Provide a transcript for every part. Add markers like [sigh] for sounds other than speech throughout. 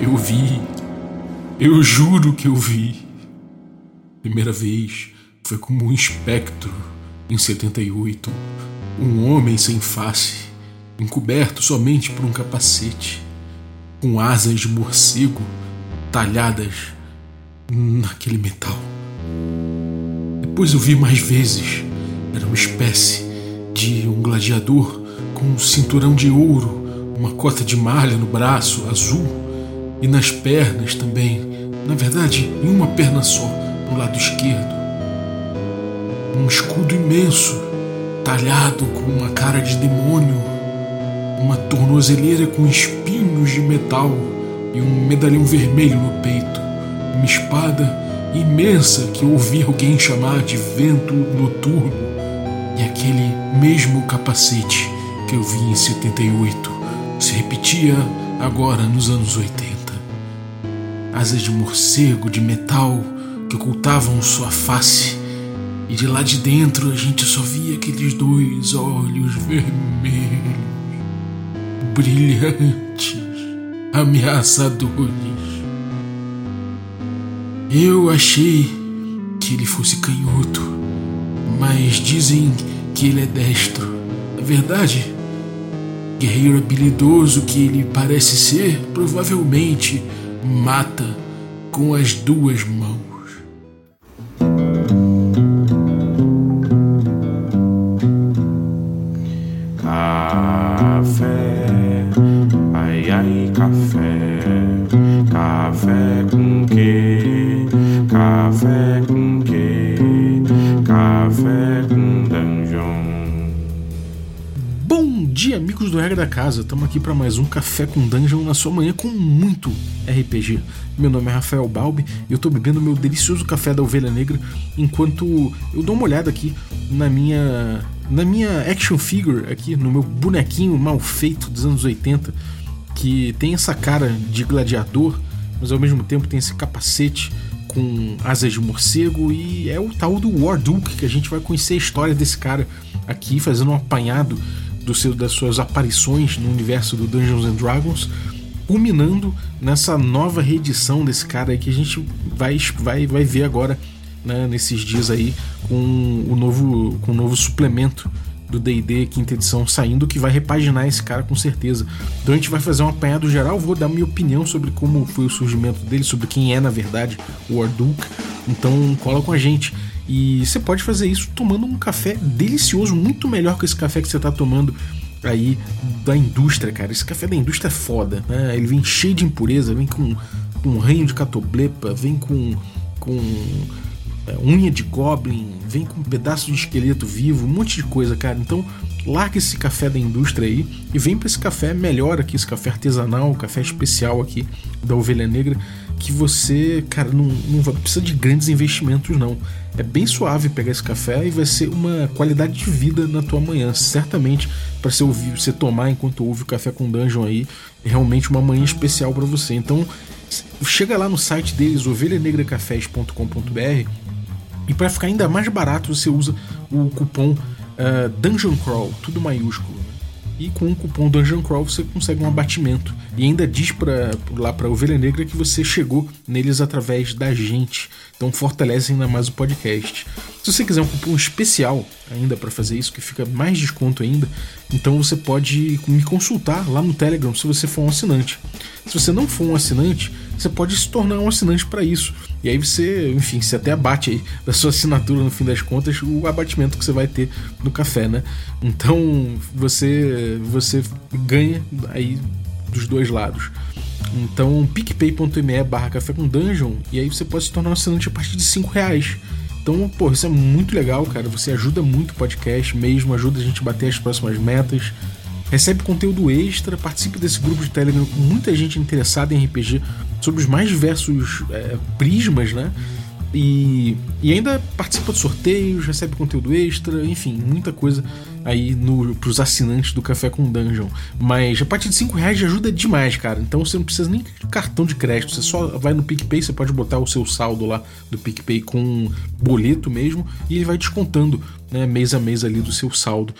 Eu vi. Eu juro que eu vi. Primeira vez foi como um espectro em 78. Um homem sem face, encoberto somente por um capacete, com asas de morcego talhadas naquele metal. Depois eu vi mais vezes. Era uma espécie de um gladiador com um cinturão de ouro, uma cota de malha no braço azul e nas pernas também. Na verdade, em uma perna só, no lado esquerdo. Um escudo imenso, talhado com uma cara de demônio, uma tornozeleira com espinhos de metal e um medalhão vermelho no peito, uma espada imensa que eu ouvi alguém chamar de vento noturno e aquele mesmo capacete que eu vi em 78 se repetia agora nos anos 80 asas de morcego de metal que ocultavam sua face, e de lá de dentro a gente só via aqueles dois olhos vermelhos, brilhantes, ameaçadores. Eu achei que ele fosse canhoto, mas dizem que ele é destro. Na verdade, guerreiro habilidoso que ele parece ser, provavelmente mata com as duas mãos. Café, ai ai, café, café com quê? Café com quê? Café com dungeon. Bom dia, amigos do Regra da Casa. Estamos aqui para mais um Café com Dungeon na sua manhã com muito RPG. Meu nome é Rafael Balbi e eu estou bebendo meu delicioso café da Ovelha Negra enquanto eu dou uma olhada aqui na minha na minha action figure aqui, no meu bonequinho mal feito dos anos 80, que tem essa cara de gladiador, mas ao mesmo tempo tem esse capacete com asas de morcego e é o tal do Warduke que a gente vai conhecer a história desse cara aqui fazendo um apanhado do seu, das suas aparições no universo do Dungeons and Dragons culminando nessa nova reedição desse cara aí que a gente vai, vai, vai ver agora né, nesses dias aí com o novo, com o novo suplemento do D&D quinta edição saindo que vai repaginar esse cara com certeza. Então a gente vai fazer um apanhado geral, vou dar minha opinião sobre como foi o surgimento dele, sobre quem é na verdade o Orduk. Então cola com a gente. E você pode fazer isso tomando um café delicioso, muito melhor que esse café que você está tomando aí da indústria, cara. Esse café da indústria é foda, né? Ele vem cheio de impureza, vem com, com um reino de catoblepa, vem com, com é, unha de goblin, vem com um pedaço de esqueleto vivo, um monte de coisa, cara. Então, larga esse café da indústria aí e vem para esse café melhor aqui, esse café artesanal, café especial aqui da Ovelha Negra, que você, cara, não, não precisa de grandes investimentos, não. É bem suave pegar esse café e vai ser uma qualidade de vida na tua manhã, certamente para você ouvir, você tomar enquanto ouve o café com dungeon aí, é realmente uma manhã especial para você. Então, chega lá no site deles, ovelhanegracafés.com.br e para ficar ainda mais barato, você usa o cupom uh, Dungeon Crawl, tudo maiúsculo. E com o cupom Dungeon Crawl você consegue um abatimento. E ainda diz pra, lá para Ovelha Negra que você chegou neles através da gente. Então fortalece ainda mais o podcast. Se você quiser um cupom especial ainda para fazer isso, que fica mais desconto ainda, então você pode me consultar lá no Telegram se você for um assinante. Se você não for um assinante, você pode se tornar um assinante para isso. E aí você, enfim, você até abate aí [laughs] da sua assinatura no fim das contas o abatimento que você vai ter no café, né? Então você você ganha aí dos dois lados. Então, picpay.me barra café com dungeon, e aí você pode se tornar um assinante a partir de 5 reais. Então, pô, isso é muito legal, cara. Você ajuda muito o podcast mesmo, ajuda a gente a bater as próximas metas recebe conteúdo extra, participe desse grupo de Telegram com muita gente interessada em RPG sobre os mais diversos é, prismas, né? E, e ainda participa de sorteios, recebe conteúdo extra, enfim, muita coisa aí no, pros assinantes do Café com Dungeon. Mas a partir de 5 reais ajuda demais, cara. Então você não precisa nem de cartão de crédito, você só vai no PicPay, você pode botar o seu saldo lá do PicPay com boleto mesmo, e ele vai descontando né, mês a mês ali do seu saldo.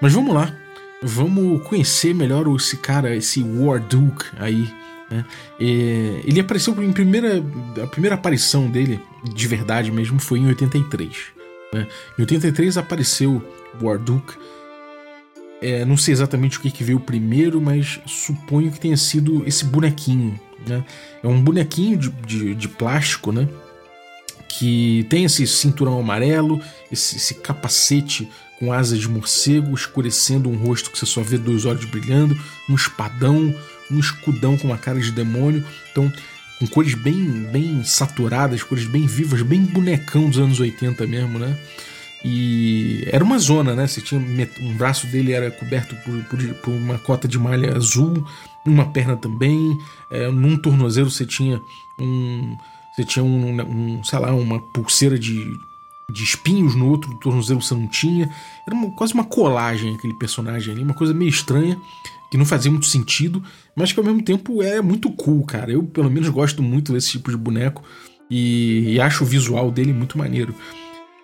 Mas vamos lá, Vamos conhecer melhor esse cara, esse Warduke aí, Né? ele apareceu em primeira. A primeira aparição dele, de verdade mesmo, foi em 83. Né? Em 83 apareceu Warduke. É, não sei exatamente o que, que veio primeiro, mas suponho que tenha sido esse bonequinho. Né? É um bonequinho de, de, de plástico, né? que tem esse cinturão amarelo, esse, esse, capacete com asas de morcego, escurecendo um rosto que você só vê dois olhos brilhando, um espadão, um escudão com uma cara de demônio. Então, com cores bem, bem saturadas, cores bem vivas, bem bonecão dos anos 80 mesmo, né? E era uma zona, né? Você tinha um braço dele era coberto por, por, por uma cota de malha azul, uma perna também. É, num tornozelo você tinha um, você tinha um, um sei lá, uma pulseira de, de espinhos no outro tornozelo você não tinha. Era uma, quase uma colagem aquele personagem ali, uma coisa meio estranha que não fazia muito sentido, mas que ao mesmo tempo é muito cool, cara. Eu, pelo menos, gosto muito desse tipo de boneco e, e acho o visual dele muito maneiro.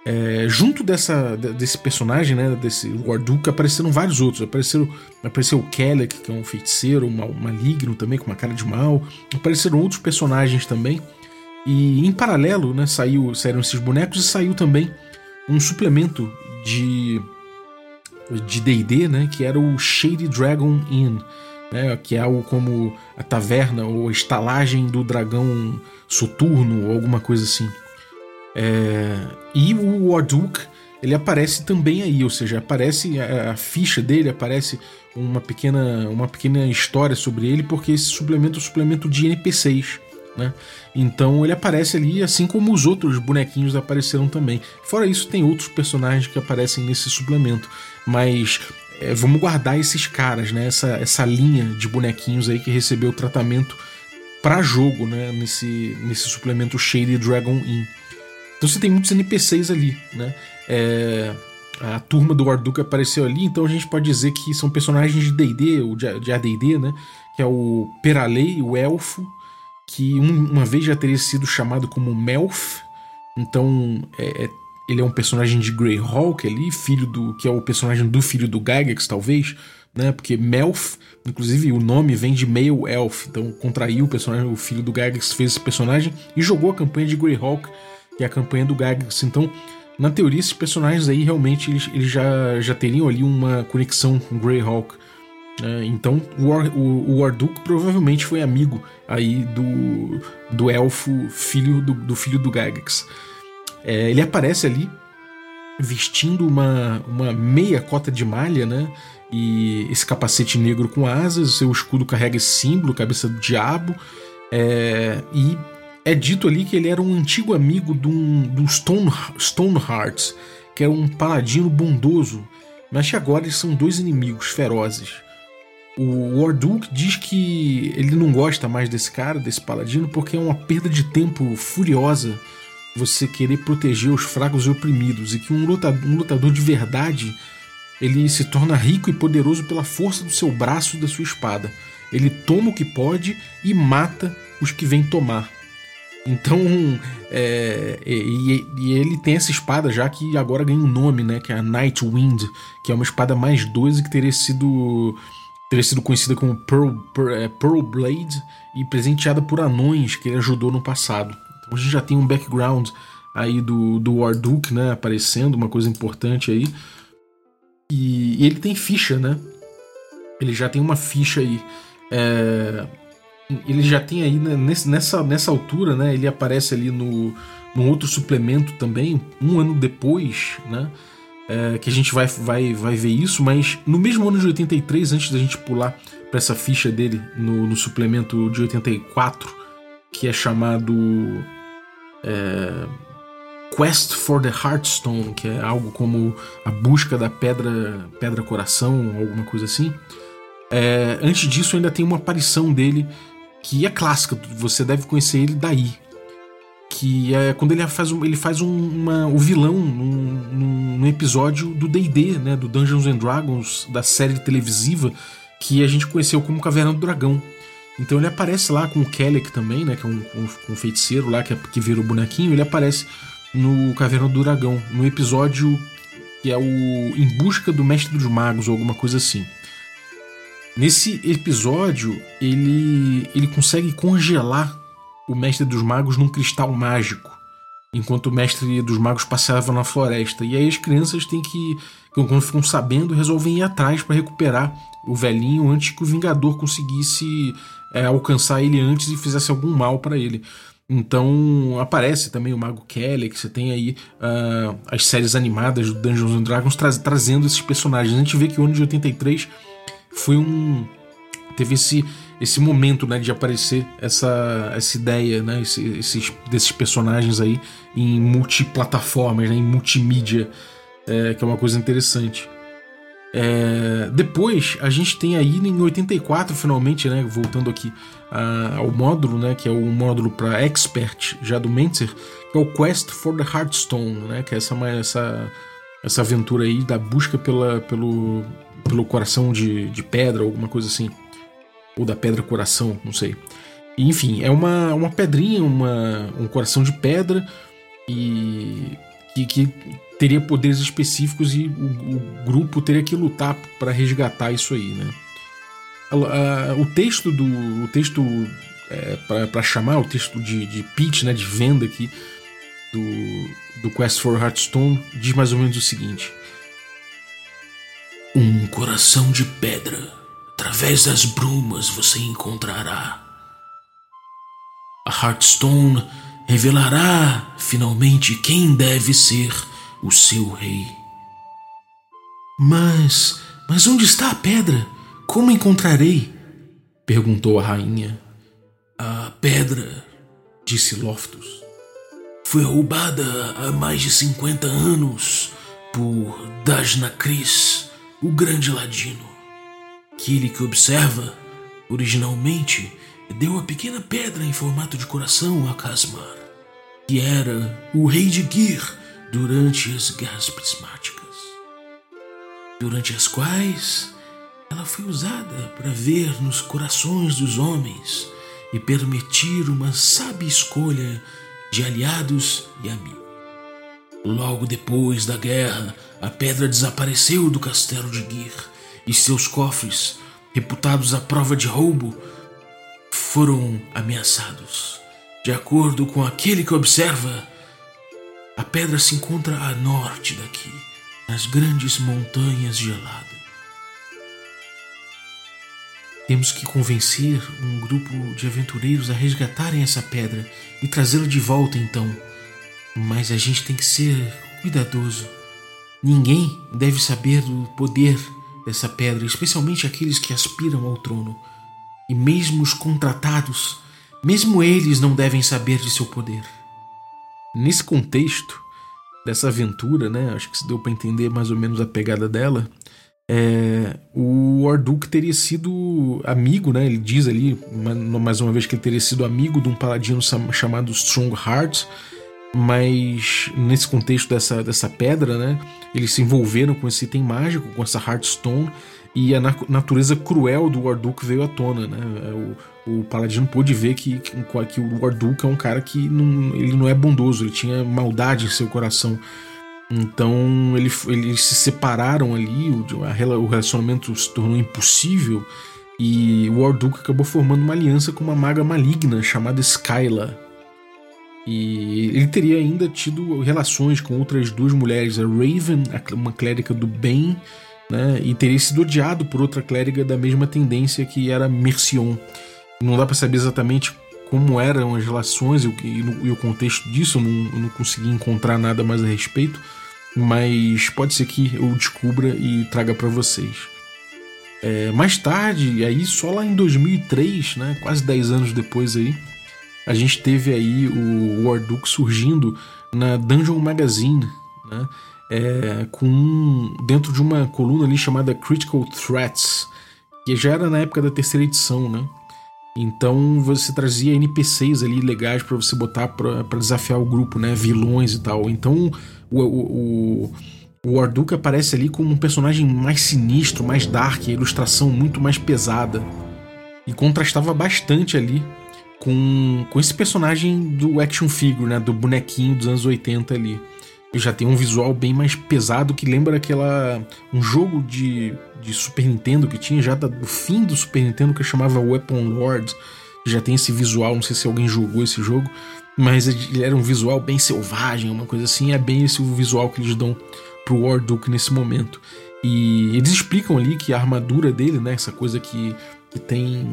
É, junto dessa, desse personagem, né, desse Warduke, apareceram vários outros. Apareceram, apareceu o Kelek, que é um feiticeiro, um maligno também, com uma cara de mal. Apareceram outros personagens também. E em paralelo, né, saiu, saíram esses bonecos e saiu também um suplemento de de D&D, né, que era o Shady Dragon Inn, né, que é algo como a taverna ou a estalagem do dragão soturno ou alguma coisa assim. É, e o Warduke, ele aparece também aí, ou seja, aparece a, a, ficha dele, aparece uma pequena, uma pequena história sobre ele, porque esse suplemento é um suplemento de NPCs. Né? Então ele aparece ali, assim como os outros bonequinhos apareceram também. Fora isso, tem outros personagens que aparecem nesse suplemento. Mas é, vamos guardar esses caras, né? Essa, essa linha de bonequinhos aí que recebeu tratamento para jogo, né? Nesse, nesse suplemento Shady Dragon Inn. Então você tem muitos NPCs ali, né? É, a turma do Warduke apareceu ali, então a gente pode dizer que são personagens de D&D, ou de AD&D, né? Que é o Peralei, o Elfo, que um, uma vez já teria sido chamado como Melf. Então, é, é, ele é um personagem de Greyhawk ali, filho do que é o personagem do filho do Gygax, talvez, né? Porque Melf, inclusive o nome vem de Male Elf, então contraiu o personagem, o filho do Gygax fez esse personagem e jogou a campanha de Greyhawk, que é a campanha do Gygax. Então, na teoria, esses personagens aí realmente eles, eles já, já teriam ali uma conexão com Greyhawk. É, então o, War, o, o Warduke provavelmente foi amigo aí do, do elfo filho do, do filho do Gygax. É, ele aparece ali vestindo uma, uma meia cota de malha, né? E esse capacete negro com asas, seu escudo carrega esse símbolo, cabeça do diabo. É, e é dito ali que ele era um antigo amigo do, do Stone, Stoneheart, que era um paladino bondoso, mas que agora eles são dois inimigos ferozes. O Warduke diz que ele não gosta mais desse cara, desse paladino, porque é uma perda de tempo furiosa você querer proteger os fracos e oprimidos, e que um lutador, um lutador de verdade ele se torna rico e poderoso pela força do seu braço e da sua espada. Ele toma o que pode e mata os que vêm tomar. Então, é, e, e, ele tem essa espada já que agora ganha um nome, né? Que é a Nightwind, que é uma espada mais 12 que teria sido teria sido conhecida como Pearl, é, Pearl Blade e presenteada por anões que ele ajudou no passado. Então a gente já tem um background aí do, do Warduke, né, aparecendo, uma coisa importante aí. E, e ele tem ficha, né? Ele já tem uma ficha aí. É, ele já tem aí, né, nessa, nessa altura, né? Ele aparece ali no, no outro suplemento também, um ano depois, né? É, que a gente vai, vai, vai ver isso, mas no mesmo ano de 83, antes da gente pular para essa ficha dele no, no, suplemento de 84, que é chamado é, Quest for the Heartstone, que é algo como a busca da pedra, pedra coração, alguma coisa assim. É, antes disso, ainda tem uma aparição dele que é clássica, você deve conhecer ele daí, que é quando ele faz, ele faz um, uma, o vilão num, num episódio do D&D, né, do Dungeons and Dragons, da série televisiva que a gente conheceu como Caverna do Dragão. Então ele aparece lá com o Kellic também, né, que é um, um, um feiticeiro lá que, é, que vira o bonequinho, ele aparece no Caverna do Dragão, no episódio que é o Em Busca do Mestre dos Magos ou alguma coisa assim. Nesse episódio, ele, ele consegue congelar o Mestre dos Magos num cristal mágico, enquanto o Mestre dos Magos passeava na floresta. E aí as crianças têm que, quando ficam sabendo, resolvem ir atrás para recuperar o velhinho antes que o Vingador conseguisse é, alcançar ele antes e fizesse algum mal para ele. Então aparece também o Mago Kelly, que você tem aí uh, as séries animadas do Dungeons and Dragons tra trazendo esses personagens. A gente vê que o ano de 83 foi um. teve esse, esse momento né, de aparecer essa, essa ideia né, esse, esses, desses personagens aí em multiplataformas, né, em multimídia, é, que é uma coisa interessante. É, depois a gente tem aí em 84 finalmente, né, voltando aqui a, ao módulo, né, que é o módulo para expert já do Mentzer, que é o Quest for the Heartstone, né, que é essa essa essa aventura aí da busca pela, pelo, pelo coração de, de pedra, alguma coisa assim, ou da pedra coração, não sei. E, enfim, é uma, uma pedrinha, uma, um coração de pedra e que, que teria poderes específicos e o, o grupo teria que lutar para resgatar isso aí, né? O texto do o texto é, para chamar o texto de, de pitch, né, de venda aqui do, do Quest for Hearthstone diz mais ou menos o seguinte: um coração de pedra, através das brumas você encontrará. A Hearthstone revelará finalmente quem deve ser o seu rei. Mas, mas onde está a pedra? Como encontrarei? perguntou a rainha. A pedra, disse Loftus, foi roubada há mais de 50 anos por Dasnacris, o grande ladino. Aquele que observa, originalmente, deu a pequena pedra em formato de coração a Casmar, que era o rei de Gir durante as guerras prismáticas, durante as quais ela foi usada para ver nos corações dos homens e permitir uma sábia escolha de aliados e amigos. Logo depois da guerra, a pedra desapareceu do castelo de Gir e seus cofres, reputados à prova de roubo, foram ameaçados. De acordo com aquele que observa, a pedra se encontra a norte daqui, nas grandes montanhas geladas. Temos que convencer um grupo de aventureiros a resgatarem essa pedra e trazê-la de volta então. Mas a gente tem que ser cuidadoso. Ninguém deve saber do poder dessa pedra, especialmente aqueles que aspiram ao trono. E mesmo os contratados, mesmo eles não devem saber de seu poder. Nesse contexto dessa aventura, né, acho que se deu para entender mais ou menos a pegada dela. É, o Orduk teria sido amigo, né? Ele diz ali mais uma vez que ele teria sido amigo de um paladino chamado Strongheart, mas nesse contexto dessa, dessa pedra, né? Eles se envolveram com esse item mágico, com essa Heartstone, e a natureza cruel do Warduk veio à tona, né? O, o Paladino pôde ver que, que, que o Warduk é um cara que não, ele não é bondoso, ele tinha maldade em seu coração. Então ele, eles se separaram ali, o, o relacionamento se tornou impossível e o Warduk acabou formando uma aliança com uma maga maligna chamada Skyla. E ele teria ainda tido relações com outras duas mulheres, a Raven, uma clérica do bem, né? E teria sido odiado por outra clériga da mesma tendência que era Mercion. Não dá para saber exatamente como eram as relações e o, e o contexto disso, eu não, eu não consegui encontrar nada mais a respeito, mas pode ser que eu descubra e traga para vocês. É, mais tarde, aí só lá em 2003, né, quase 10 anos depois aí, a gente teve aí o Warduk surgindo na Dungeon Magazine, né? é, com dentro de uma coluna ali chamada Critical Threats, que já era na época da terceira edição, né? Então você trazia NPCs ali legais para você botar para desafiar o grupo, né? Vilões e tal. Então o, o, o Warduke aparece ali como um personagem mais sinistro, mais dark, a ilustração muito mais pesada. E contrastava bastante ali com, com esse personagem do action figure, né? Do bonequinho dos anos 80 ali. Ele já tem um visual bem mais pesado que lembra aquela. um jogo de, de Super Nintendo que tinha já do fim do Super Nintendo que chamava Weapon Lord. Já tem esse visual, não sei se alguém jogou esse jogo, mas ele era um visual bem selvagem, uma coisa assim. É bem esse o visual que eles dão pro War Duke nesse momento. E eles explicam ali que a armadura dele, né, essa coisa que, que tem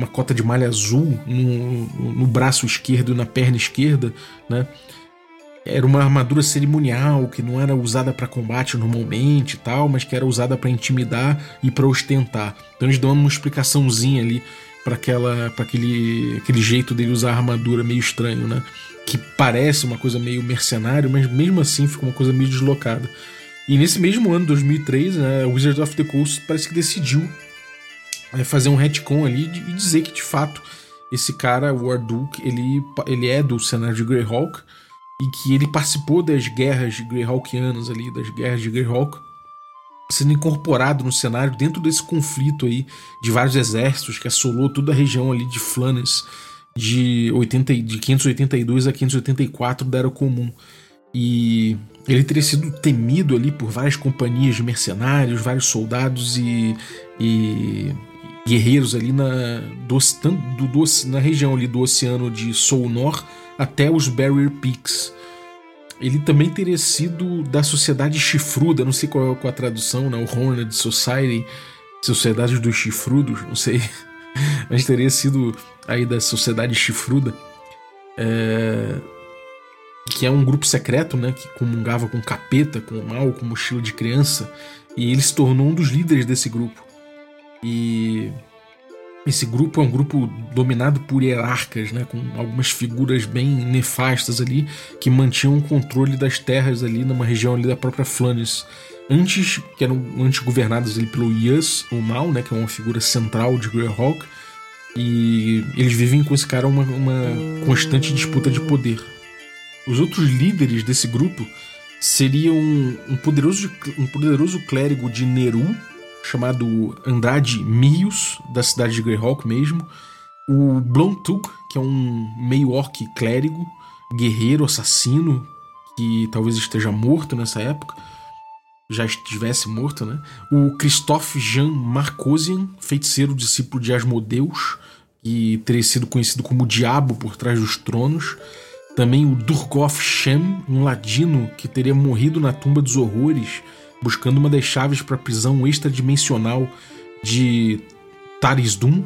uma cota de malha azul no, no braço esquerdo e na perna esquerda, né? Era uma armadura cerimonial que não era usada para combate normalmente e tal, mas que era usada para intimidar e para ostentar. Então eles dão uma explicaçãozinha ali para aquela para aquele aquele jeito dele usar a armadura meio estranho, né? Que parece uma coisa meio mercenário, mas mesmo assim fica uma coisa meio deslocada. E nesse mesmo ano, 2003, né, Wizards of the Coast parece que decidiu é, fazer um retcon ali e dizer que de fato esse cara, o Warduke, ele, ele é do cenário de Greyhawk e que ele participou das guerras Greyhawkianas ali, das guerras de Greyhawk, sendo incorporado no cenário dentro desse conflito aí de vários exércitos que assolou toda a região ali de Flannes de, 80, de 582 a 584 da Era Comum. E ele teria sido temido ali por várias companhias de mercenários, vários soldados e, e guerreiros ali na, do, do, do, na região ali do oceano de Solnor até os Barrier Peaks. Ele também teria sido da Sociedade Chifruda, não sei qual é a tradução, né? o Horned Society, Sociedade dos Chifrudos, não sei. [laughs] Mas teria sido aí da Sociedade Chifruda. É que é um grupo secreto, né, que comungava com capeta, com mal, com mochila de criança, e ele se tornou um dos líderes desse grupo. E esse grupo é um grupo dominado por hierarcas, né, com algumas figuras bem nefastas ali, que mantinham o controle das terras ali numa região ali da própria Flannes. Antes, que eram antes governadas ali pelo Yas, o Mal, né, que é uma figura central de Greyhawk, e eles vivem com esse cara uma, uma constante disputa de poder. Os outros líderes desse grupo seriam um poderoso, um poderoso clérigo de Neru, chamado Andrade Mios, da cidade de Greyhawk mesmo, o Blontug, que é um meio-orc clérigo, guerreiro, assassino, que talvez esteja morto nessa época, já estivesse morto, né? O Christophe Jean Marcosian, feiticeiro discípulo de Asmodeus, que teria sido conhecido como o Diabo por trás dos tronos. Também o Durgoff Shem, um ladino que teria morrido na tumba dos horrores, buscando uma das chaves para a prisão extradimensional de Tarisdum.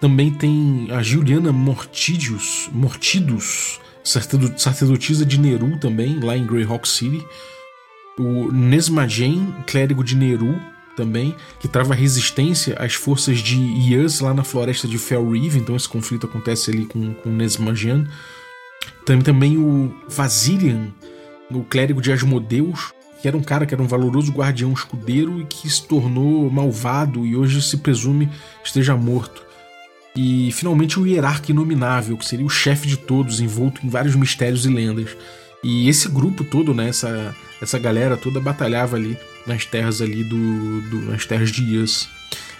Também tem a Juliana Mortidius, Mortidus, sacerdotisa de Neru também, lá em Greyhawk City. O Nesmagen, clérigo de Neru também, que trava resistência às forças de Yas lá na floresta de Fel Reeve, então esse conflito acontece ali com, com Nesmagen. Tem também o Vasilian, o clérigo de Asmodeus, que era um cara que era um valoroso guardião escudeiro e que se tornou malvado e hoje se presume esteja morto. E finalmente o hierarca inominável, que seria o chefe de todos, envolto em vários mistérios e lendas. E esse grupo todo, né, essa, essa galera toda batalhava ali nas terras ali do, do nas terras de Yas.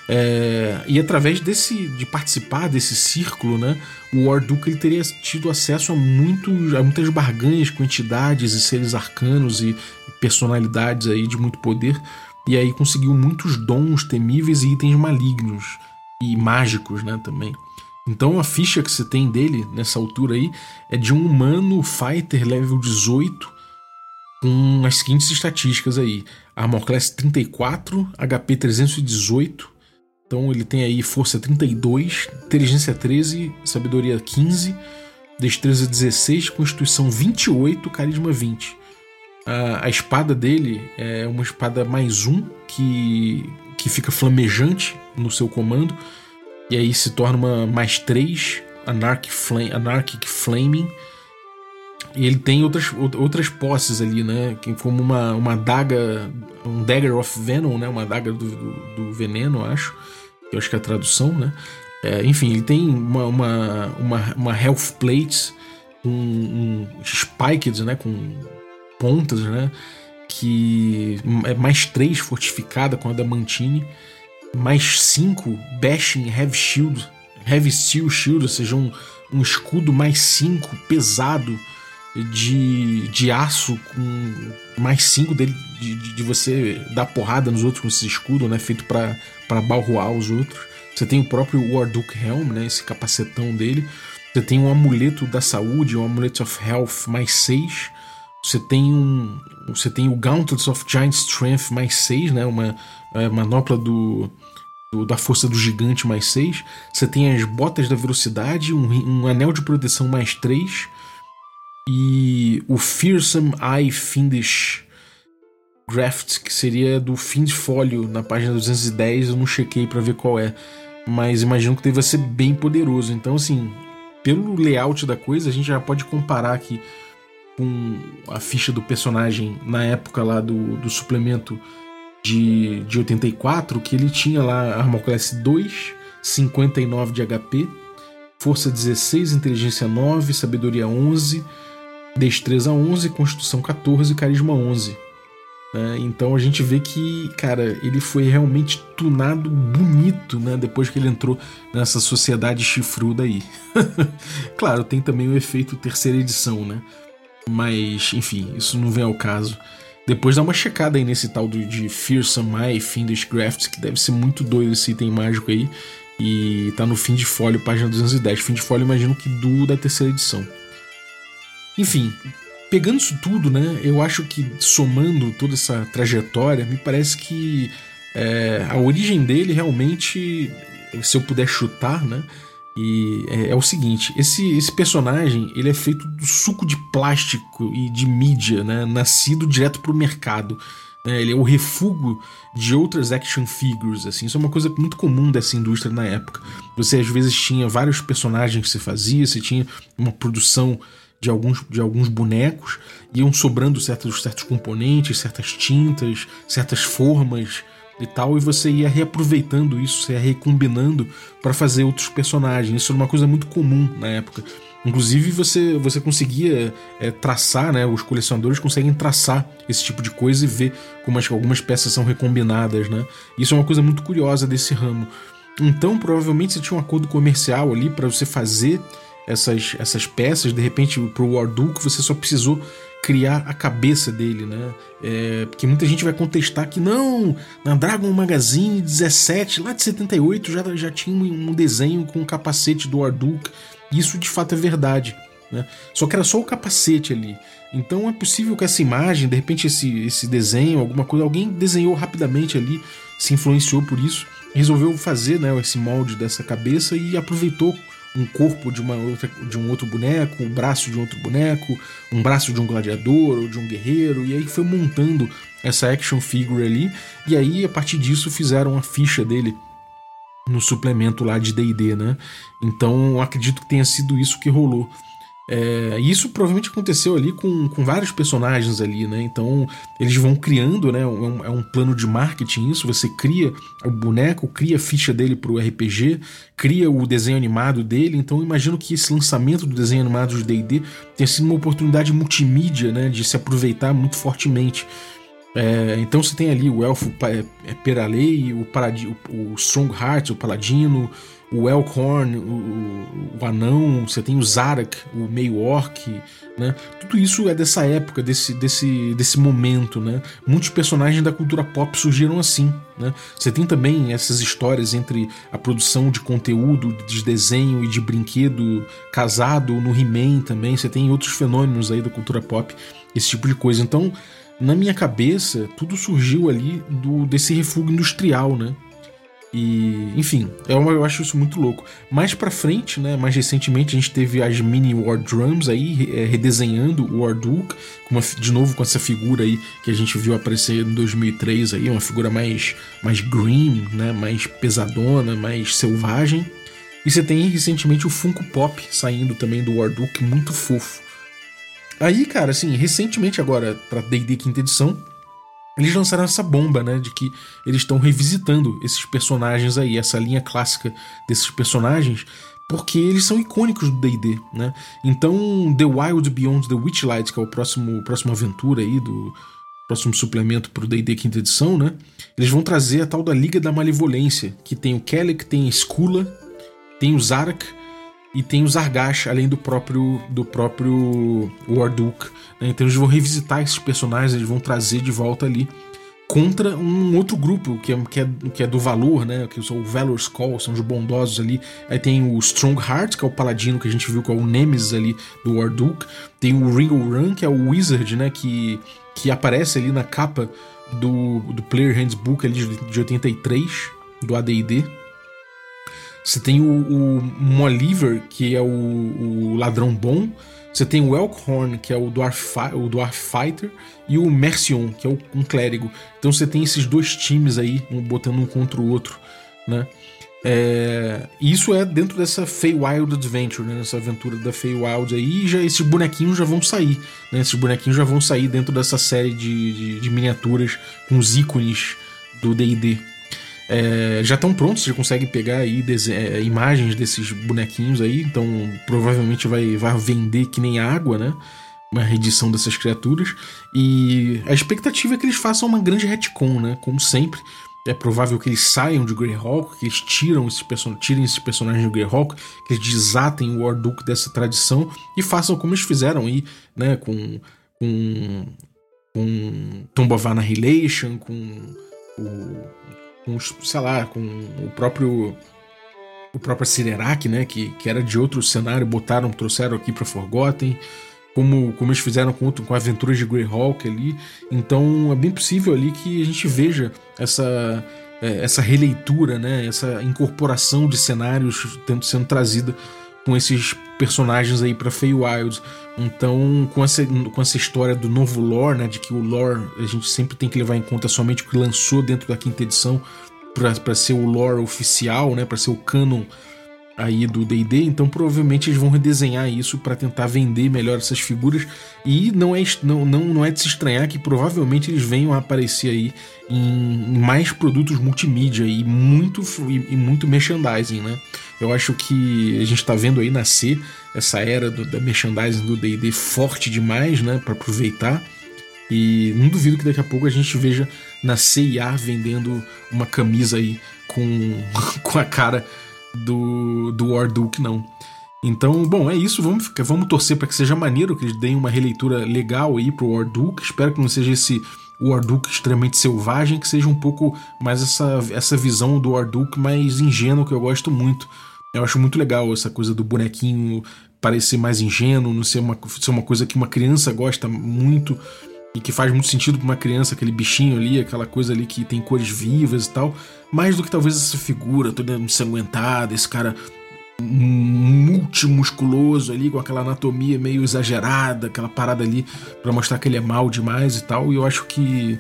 É, e através desse de participar desse círculo, né, o Warduke ele teria tido acesso a, muito, a muitas barganhas com entidades e seres arcanos e, e personalidades aí de muito poder, e aí conseguiu muitos dons temíveis e itens malignos e mágicos, né, também. Então a ficha que você tem dele nessa altura aí é de um humano fighter level 18 com as seguintes estatísticas aí: Armor Class 34, HP 318, então ele tem aí força 32, inteligência 13, sabedoria 15, destreza 16, constituição 28, carisma 20. A, a espada dele é uma espada mais um que, que fica flamejante no seu comando. E aí se torna uma mais 3, Anarchic, Flame, Anarchic Flaming. E ele tem outras, outras posses ali, né? Como uma, uma daga, um Dagger of Venom, né? Uma daga do, do, do veneno, acho eu acho que é a tradução, né? É, enfim, ele tem uma, uma, uma, uma health plate um, spiked, né? Com pontas, né? Que é mais 3 fortificada com a da Mantine, mais 5 bashing heavy shield, heavy steel shield, ou seja, um, um escudo mais 5 pesado de, de aço com mais 5 dele, de, de, você dar porrada nos outros com esse escudo, né? Feito para balroar os outros. Você tem o próprio Warduk Helm, né? Esse capacetão dele. Você tem um amuleto da saúde, um amuleto of health mais 6. Você tem um. Você tem o Gauntlets of Giant Strength mais 6, né? Uma é, manopla do, do, da força do gigante mais 6. Você tem as botas da velocidade, um, um anel de proteção mais 3 e o Fearsome Eye Fiendish Graft, que seria do Fiend Folio na página 210, eu não chequei para ver qual é, mas imagino que deva ser bem poderoso. Então, assim, pelo layout da coisa, a gente já pode comparar aqui com a ficha do personagem na época lá do, do suplemento de, de 84, que ele tinha lá Armor Class 2, 59 de HP, Força 16, Inteligência 9, Sabedoria 11 Destreza 11, Constituição 14 e Carisma 11. Né? Então a gente vê que, cara, ele foi realmente tunado bonito, né? Depois que ele entrou nessa sociedade chifruda aí. [laughs] claro, tem também o efeito terceira edição, né? Mas, enfim, isso não vem ao caso. Depois dá uma checada aí nesse tal de Fearsome Eye Fiendish Grafts, que deve ser muito doido esse item mágico aí. E tá no fim de folho, página 210. Fim de folho, imagino que do da terceira edição. Enfim, pegando isso tudo, né, eu acho que somando toda essa trajetória, me parece que é, a origem dele realmente, se eu puder chutar, né, e é, é, o seguinte, esse, esse personagem ele é feito do suco de plástico e de mídia, né, nascido direto para o mercado. Né, ele é o refúgio de outras action figures, assim. Isso é uma coisa muito comum dessa indústria na época. Você às vezes tinha vários personagens que você fazia, você tinha uma produção de alguns, de alguns bonecos, iam sobrando certos, certos componentes, certas tintas, certas formas e tal, e você ia reaproveitando isso, você ia recombinando para fazer outros personagens. Isso era uma coisa muito comum na época. Inclusive você, você conseguia é, traçar, né? Os colecionadores conseguem traçar esse tipo de coisa e ver como as, algumas peças são recombinadas, né? Isso é uma coisa muito curiosa desse ramo. Então, provavelmente você tinha um acordo comercial ali para você fazer essas, essas peças, de repente pro Warduke você só precisou criar a cabeça dele, né? É, porque muita gente vai contestar que não, na Dragon Magazine 17, lá de 78, já, já tinha um desenho com o capacete do Warduke. Isso de fato é verdade. Né? Só que era só o capacete ali. Então é possível que essa imagem, de repente esse, esse desenho, alguma coisa, alguém desenhou rapidamente ali, se influenciou por isso, resolveu fazer né, esse molde dessa cabeça e aproveitou um corpo de, uma outra, de um outro boneco, um braço de um outro boneco, um braço de um gladiador ou de um guerreiro, e aí foi montando essa action figure ali, e aí a partir disso fizeram a ficha dele no suplemento lá de D&D, né? Então acredito que tenha sido isso que rolou. É, isso provavelmente aconteceu ali com, com vários personagens ali, né? Então eles vão criando, né? É um, é um, plano de marketing isso. Você cria o boneco, cria a ficha dele pro RPG, cria o desenho animado dele. Então imagino que esse lançamento do desenho animado de D&D tenha sido uma oportunidade multimídia, né? De se aproveitar muito fortemente. É, então você tem ali o elfo é, Peralei, o, o, o Strongheart, o paladino, o Elkhorn, o, o, anão, você tem o Zarak, o meio orc, né? Tudo isso é dessa época, desse, desse, desse momento, né? Muitos personagens da cultura pop surgiram assim, né? Você tem também essas histórias entre a produção de conteúdo, de desenho e de brinquedo casado no He-Man também, você tem outros fenômenos aí da cultura pop, esse tipo de coisa. Então, na minha cabeça, tudo surgiu ali do desse refúgio industrial, né? E, enfim, eu, eu acho isso muito louco. Mais pra frente, né, mais recentemente, a gente teve as mini War Drums aí, é, redesenhando o War Duke, uma, de novo com essa figura aí que a gente viu aparecer em 2003 aí, uma figura mais, mais green, né, mais pesadona, mais selvagem. E você tem recentemente o Funko Pop saindo também do War Duke, muito fofo. Aí, cara, assim, recentemente agora, pra D&D quinta edição, eles lançaram essa bomba, né, de que eles estão revisitando esses personagens aí, essa linha clássica desses personagens, porque eles são icônicos do D&D, né? Então, The Wild Beyond the Witchlight, que é o próximo próxima aventura aí do próximo suplemento para o D&D quinta edição, né? Eles vão trazer a tal da Liga da Malevolência, que tem o Kellic, tem a Skula, tem o Zarak, e tem os Argash, além do próprio do próprio Warduk. Né? Então eles vão revisitar esses personagens, eles vão trazer de volta ali contra um outro grupo que é, que é, que é do valor, né? Que são o Valor Skull, são os bondosos ali. Aí tem o Strong Heart, que é o paladino que a gente viu, que é o Nemesis ali do Warduk. Tem o Ringo Run, que é o Wizard, né? Que, que aparece ali na capa do, do Player Handbook ali de 83, do AD&D. Você tem o, o Moliver, que é o, o ladrão bom. Você tem o Elkhorn, que é o Dwarf, o Dwarf Fighter, e o Mercion, que é o, um clérigo. Então você tem esses dois times aí, um botando um contra o outro, né? É, isso é dentro dessa Feywild Adventure, né? Nessa aventura da Feywild aí, já, esses bonequinhos já vão sair, né? Esses bonequinhos já vão sair dentro dessa série de, de, de miniaturas com os ícones do D&D. É, já estão prontos, você consegue pegar aí é, imagens desses bonequinhos aí, então provavelmente vai, vai vender que nem água, né? Uma reedição dessas criaturas. E a expectativa é que eles façam uma grande retcon, né? Como sempre. É provável que eles saiam de Greyhawk, que eles tiram esses tirem esses personagens de Greyhawk, que eles desatem o Warduk dessa tradição e façam como eles fizeram aí, né? Com. com. com Tomb of Annihilation, com o com, sei lá, com o próprio o próprio Sirerak, né, que, que era de outro cenário, botaram, trouxeram aqui para Forgotten, como, como eles fizeram com, com Aventuras de Greyhawk ali. Então é bem possível ali que a gente veja essa é, essa releitura, né, essa incorporação de cenários sendo trazida com esses personagens aí para Feywild. Então, com essa, com essa história do novo lore, né, de que o lore a gente sempre tem que levar em conta somente o que lançou dentro da quinta edição para ser o lore oficial, né, para ser o canon aí do D&D, então provavelmente eles vão redesenhar isso para tentar vender melhor essas figuras e não é, não, não, não é de se estranhar que provavelmente eles venham a aparecer aí em, mais produtos multimídia e muito, e, e muito merchandising, né? Eu acho que a gente está vendo aí nascer essa era do, da merchandising do D&D forte demais, né, para aproveitar. E não duvido que daqui a pouco a gente veja na CIA vendendo uma camisa aí com, [laughs] com a cara do, do Warduke, não. Então, bom, é isso. Vamos, vamos torcer para que seja maneiro, que eles deem uma releitura legal aí pro Warduke. Espero que não seja esse Warduke extremamente selvagem, que seja um pouco mais essa, essa visão do Warduke mais ingênuo, que eu gosto muito. Eu acho muito legal essa coisa do bonequinho parecer mais ingênuo, não ser uma, ser uma coisa que uma criança gosta muito e que faz muito sentido para uma criança, aquele bichinho ali, aquela coisa ali que tem cores vivas e tal, mais do que talvez essa figura toda ensanguentada, esse cara multimusculoso ali, com aquela anatomia meio exagerada, aquela parada ali para mostrar que ele é mal demais e tal, e eu acho que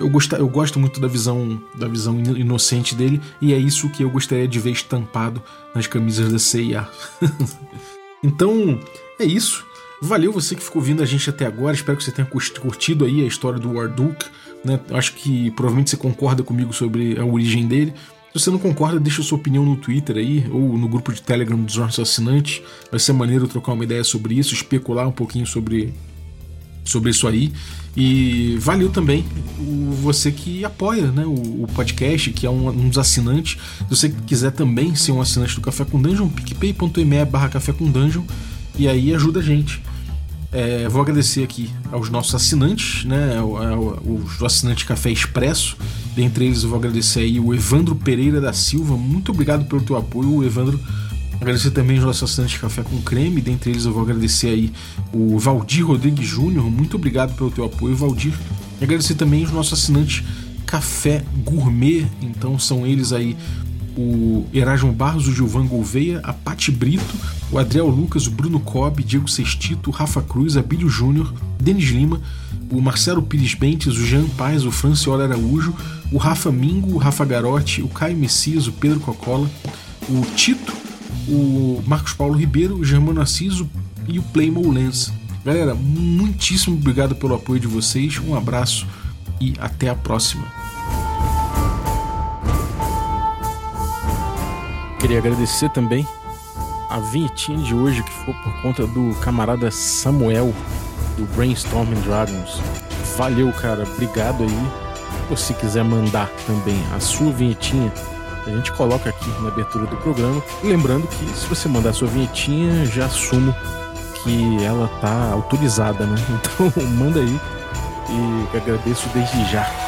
eu, gosto, eu gosto muito da visão da visão inocente dele e é isso que eu gostaria de ver estampado nas camisas da CIA. [laughs] então, é isso. Valeu você que ficou vindo a gente até agora. Espero que você tenha curtido aí a história do Warduk. Né? Acho que provavelmente você concorda comigo sobre a origem dele. Se você não concorda, deixa sua opinião no Twitter aí, ou no grupo de Telegram dos nossos assinantes. Vai ser maneiro trocar uma ideia sobre isso, especular um pouquinho sobre, sobre isso aí. E valeu também o, você que apoia né, o, o podcast, que é um, um, dos assinantes. Se você quiser também ser um assinante do Café com Dungeon, picpay.me barra Café com Dungeon, e aí ajuda a gente. É, vou agradecer aqui aos nossos assinantes, né, os assinantes Café Expresso. Dentre eles eu vou agradecer aí o Evandro Pereira da Silva. Muito obrigado pelo teu apoio, Evandro. Agradecer também os nossos assinantes Café com Creme, dentre eles eu vou agradecer aí o Valdir Rodrigues Júnior, muito obrigado pelo teu apoio, Valdir. E agradecer também os nossos assinantes Café Gourmet, então são eles aí o Erasmo Barros, o Gilvan Gouveia, a Pati Brito, o Adriel Lucas, o Bruno Cobb, Diego Sextito, o Rafa Cruz, Abílio Júnior, Denis Lima, o Marcelo Pires Bentes, o Jean Paz, o Franciola Araújo, o Rafa Mingo, o Rafa Garotti, o Caio Messias, o Pedro Cocola, o Tito, o Marcos Paulo Ribeiro, o Germano Assis e o Playmo Lens. Galera, muitíssimo obrigado pelo apoio de vocês, um abraço e até a próxima. Queria agradecer também a vinhetinha de hoje que foi por conta do camarada Samuel do Brainstorming Dragons. Valeu, cara, obrigado aí. Ou se quiser mandar também a sua vinhetinha a gente coloca aqui na abertura do programa. Lembrando que se você mandar sua vinhetinha, já assumo que ela tá autorizada, né? [laughs] Então manda aí e agradeço desde já.